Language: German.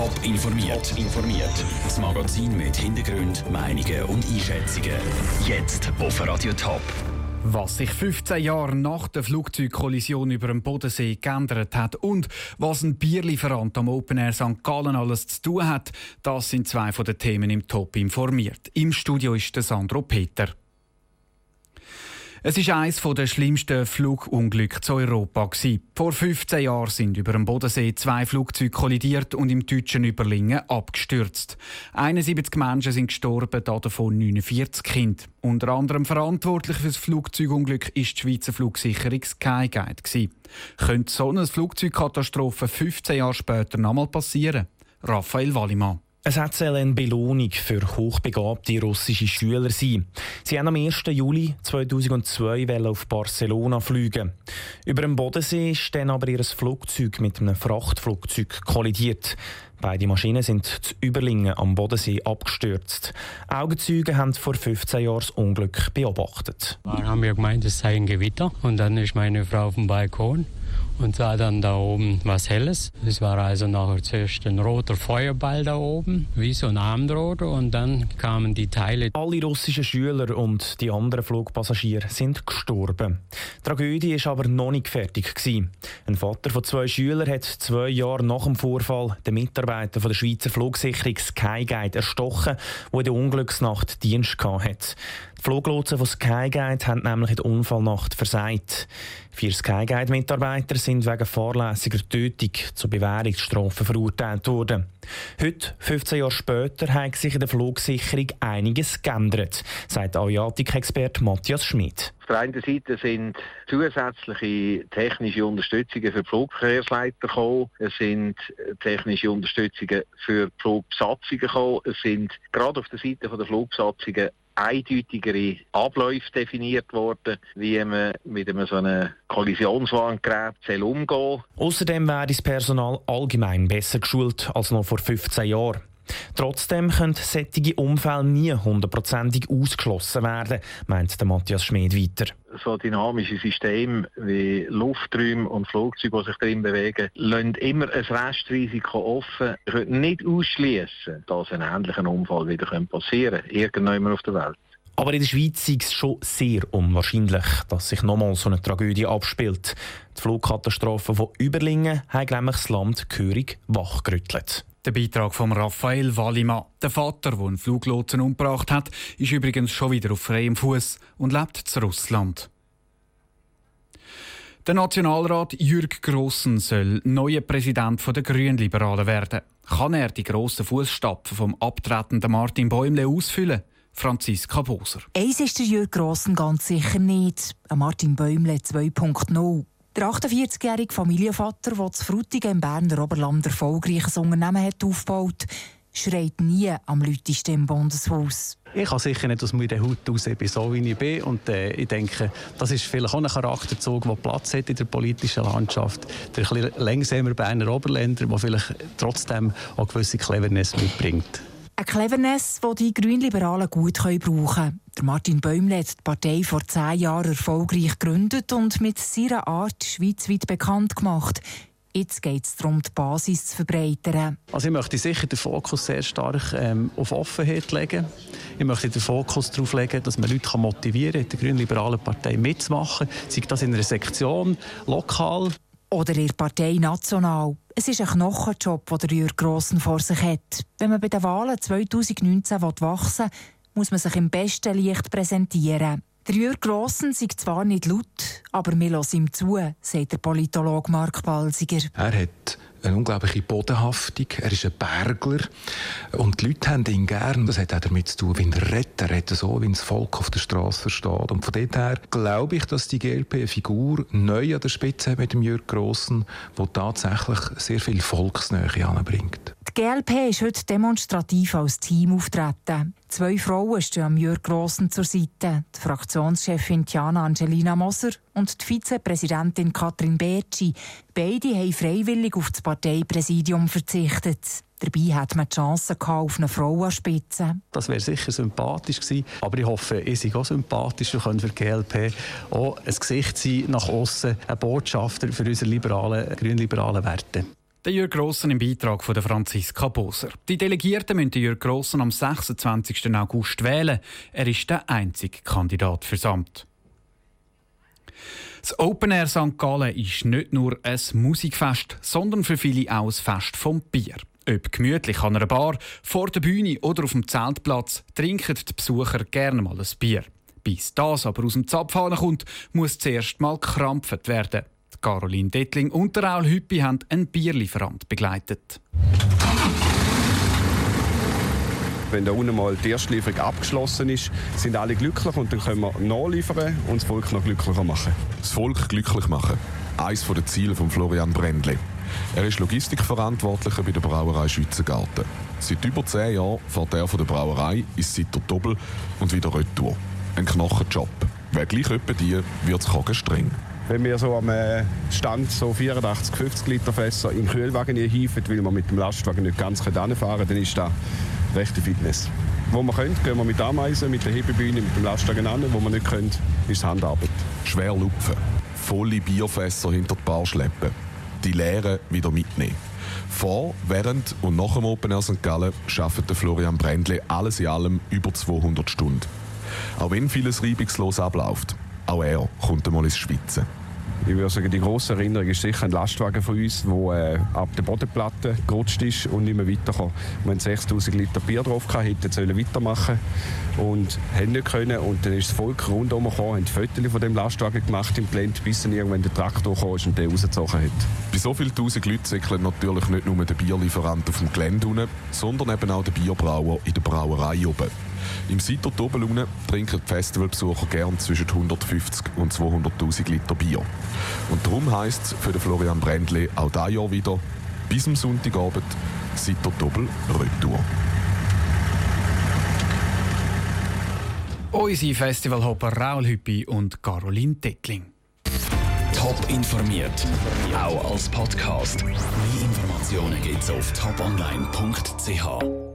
Top informiert. informiert. Das Magazin mit Hintergrund, Meinungen und Einschätzungen. Jetzt auf Radio Top. Was sich 15 Jahre nach der Flugzeugkollision über dem Bodensee geändert hat und was ein Bierlieferant am Open Air St. Gallen alles zu tun hat, das sind zwei von den Themen im Top informiert. Im Studio ist der Sandro Peter. Es ist eines der schlimmsten Flugunglücke zu Europa. Vor 15 Jahren sind über dem Bodensee zwei Flugzeuge kollidiert und im deutschen Überlingen abgestürzt. 71 Menschen sind gestorben, davon 49 Kinder. Unter anderem verantwortlich für das Flugzeugunglück ist die Schweizer Flugsicherung Skyguide. Könnte so eine Flugzeugkatastrophe 15 Jahre später nochmal passieren? Raphael Wallimann. Es hat eine Belohnung für hochbegabte russische Schüler sein. Sie haben am 1. Juli 2002 auf Barcelona fliegen. Über dem Bodensee ist dann aber ihr Flugzeug mit einem Frachtflugzeug kollidiert. Beide Maschinen sind zu Überlingen am Bodensee abgestürzt. Augenzeuge haben vor 15 Jahren das Unglück beobachtet. Wir haben ja gemeint, es sei ein Gewitter. Und dann ist meine Frau auf dem Balkon und sah dann da oben was Helles. Es war also nachher zuerst ein roter Feuerball da oben, wie so ein Armdroht und dann kamen die Teile. Alle russischen Schüler und die anderen Flugpassagiere sind gestorben. Die Tragödie ist aber noch nicht fertig. Ein Vater von zwei Schülern hat zwei Jahre nach dem Vorfall den Mitarbeiter von der Schweizer Flugsicherung Skyguide erstochen, der in der Unglücksnacht Dienst hatte. Die Fluglotsen von Skyguide haben nämlich in der Unfallnacht versagt. Vier Skyguide-Mitarbeiter sind wegen fahrlässiger Tötung zur Bewährungsstrafe verurteilt worden. Heute, 15 Jahre später, hat sich in der Flugsicherung einiges geändert, sagt Aviatik-Experte Matthias Schmidt. Der einen Seite sind zusätzliche technische Unterstützungen für Flugverkehrsleiter gekommen. Es sind technische Unterstützungen für Flugbesatzungen gekommen. Es sind gerade auf der Seite der Flugbesatzungen eindeutigere Abläufe definiert worden, wie man mit einem so einem Kollisionswarngerät umgehen soll. Außerdem wäre das Personal allgemein besser geschult als noch vor 15 Jahren. Trotzdem können solche Unfälle nie hundertprozentig ausgeschlossen werden, meint der Matthias Schmid weiter. So dynamische Systeme wie Lufträume und Flugzeuge, die sich darin bewegen, lassen immer ein Restrisiko offen. Wir können nicht ausschließen, dass ein ähnlicher Unfall wieder passieren könnte, irgendwann auf der Welt. Aber in der Schweiz ist es schon sehr unwahrscheinlich, dass sich nochmal so eine Tragödie abspielt. Die Flugkatastrophe von Überlingen hat nämlich das Land gehörig wachgerüttelt. Der Beitrag von Raphael Wallimann. Der Vater, der einen Fluglotsen umgebracht hat, ist übrigens schon wieder auf freiem Fuß und lebt zu Russland. Der Nationalrat Jürg Grossen soll neuer Präsident der Grünliberalen werden. Kann er die grossen Fußstapfen vom abtretenden Martin Bäumle ausfüllen? Franziska Boser. Eins ist der Jürg Grossen ganz sicher nicht. Martin Bäumle 2.0. Der 48-jährige Familienvater, der zu Frutigen im Berner Oberland erfolgreiches Unternehmen hat aufgebaut schreit nie am lautesten im Bundeshaus. Ich kann sicher nicht aus meiner Haut raus, so, wie ich bin. Und äh, ich denke, das ist vielleicht auch ein Charakterzug, der Platz hat in der politischen Landschaft. Der etwas langsamer Berner Oberländer, der vielleicht trotzdem auch gewisse Cleverness mitbringt. Eine Cleverness, die die Grünliberalen gut brauchen können. Martin Bäumle hat die Partei vor zehn Jahren erfolgreich gegründet und mit seiner Art schweizweit bekannt gemacht. Jetzt geht es darum, die Basis zu verbreitern. Also ich möchte sicher den Fokus sehr stark ähm, auf Offenheit legen. Ich möchte den Fokus darauf legen, dass man Leute motivieren kann, in der Grünliberalen Partei mitzumachen. Sei das in einer Sektion, lokal. Oder der Partei national. Es ist ein Knochenjob, den der Jürg Grossen vor sich hat. Wenn man bei den Wahlen 2019 wachsen will, muss man sich im besten Licht präsentieren. Der Jürg Grossen sagt zwar nicht laut, aber wir hören ihm zu, sagt der Politologe Mark Balsiger. Er hat eine unglaubliche Bodenhaftung. Er ist ein Bergler. Und die Leute haben ihn gern. Das hat auch damit zu tun, wie er redet. Er so, wie das Volk auf der Straße versteht. Und von dort her glaube ich, dass die GLP eine Figur neu an der Spitze hat mit dem Jürg Grossen, die tatsächlich sehr viel Volksnähe anbringt. Die GLP ist heute demonstrativ als Team auftreten. Zwei Frauen stehen am Jörg Grossen zur Seite. Die Fraktionschefin Tiana Angelina Moser und die Vizepräsidentin Katrin Bertschi. Beide haben freiwillig auf das Parteipräsidium verzichtet. Dabei hat man die Chance auf eine Frau an Spitze. Das wäre sicher sympathisch gewesen. Aber ich hoffe, ich sei auch sympathisch und können für die GLP auch ein Gesicht sein nach außen, ein Botschafter für unsere liberalen, grünliberalen Werte. Der Jürg Grossen im Beitrag von Franziska Boser. Die Delegierten müssen Jürg Grossen am 26. August wählen. Er ist der einzige Kandidat fürs Amt. Das Open Air St. Gallen ist nicht nur ein Musikfest, sondern für viele auch ein Fest vom Bier. Ob gemütlich an einer Bar, vor der Bühne oder auf dem Zeltplatz, trinken die Besucher gerne mal ein Bier. Bis das aber aus dem Zapfhahn kommt, muss zuerst mal krampft werden. Caroline Dettling und der Raul Hüppi haben einen Bierlieferant begleitet. Wenn da unten mal die erste Lieferung abgeschlossen ist, sind alle glücklich und dann können wir nachliefern und das Volk noch glücklicher machen. Das Volk glücklich machen. Eines der Ziele von Florian Brändli. Er ist Logistikverantwortlicher bei der Brauerei Schützengarten. Seit über zehn Jahren fährt er von der Brauerei ins Sitter Doppel und wieder retour. Ein Knochenjob. Wer gleich etwa die, wird es streng. Wenn wir so am äh, Stand so 84, 50 Liter Fässer den Kühlwagen hieven, weil wir mit dem Lastwagen nicht ganz fahren können, dann ist das rechte Fitness. Wo wir können, gehen wir mit Ameisen, mit der Hebebühne, mit dem Lastwagen an. Wo wir nicht können, ist Handarbeit. Schwer lupfen, volle Bierfässer hinter die Bar schleppen, die leeren wieder mitnehmen. Vor, während und nach dem Open Air St. Gallen arbeitet Florian Brändle alles in allem über 200 Stunden. Auch wenn vieles reibungslos abläuft, auch er kommt einmal ins Schwitzen. Ich würde sagen, die grosse Erinnerung ist sicher ein Lastwagen von uns, der äh, ab der Bodenplatte gerutscht ist und nicht mehr weiterkam. Wir hatten 6000 Liter Bier drauf, gehabt, hätten sollen weitermachen und haben nicht können. Und dann ist das Volk rundherum gekommen, haben Fotos von dem Lastwagen gemacht im Blend, bis dann irgendwann der Traktor kam und den rausgezogen hat. Bei so vielen tausend Leuten zickeln natürlich nicht nur der Bierlieferant auf dem Gelände sondern eben auch der Bierbrauer in der Brauerei oben. Im Seiter Dobelune trinken die Festivalbesucher gern zwischen 150 und 200.000 Liter Bier. Und darum heisst es für den Florian Brändli auch dieses Jahr wieder bis am Sonntagabend Seiter Doppel Retour. Unsere Festivalhopper Raul Hüppi und Caroline Deckling. Top informiert, auch als Podcast. Mehr Informationen gibt's auf toponline.ch.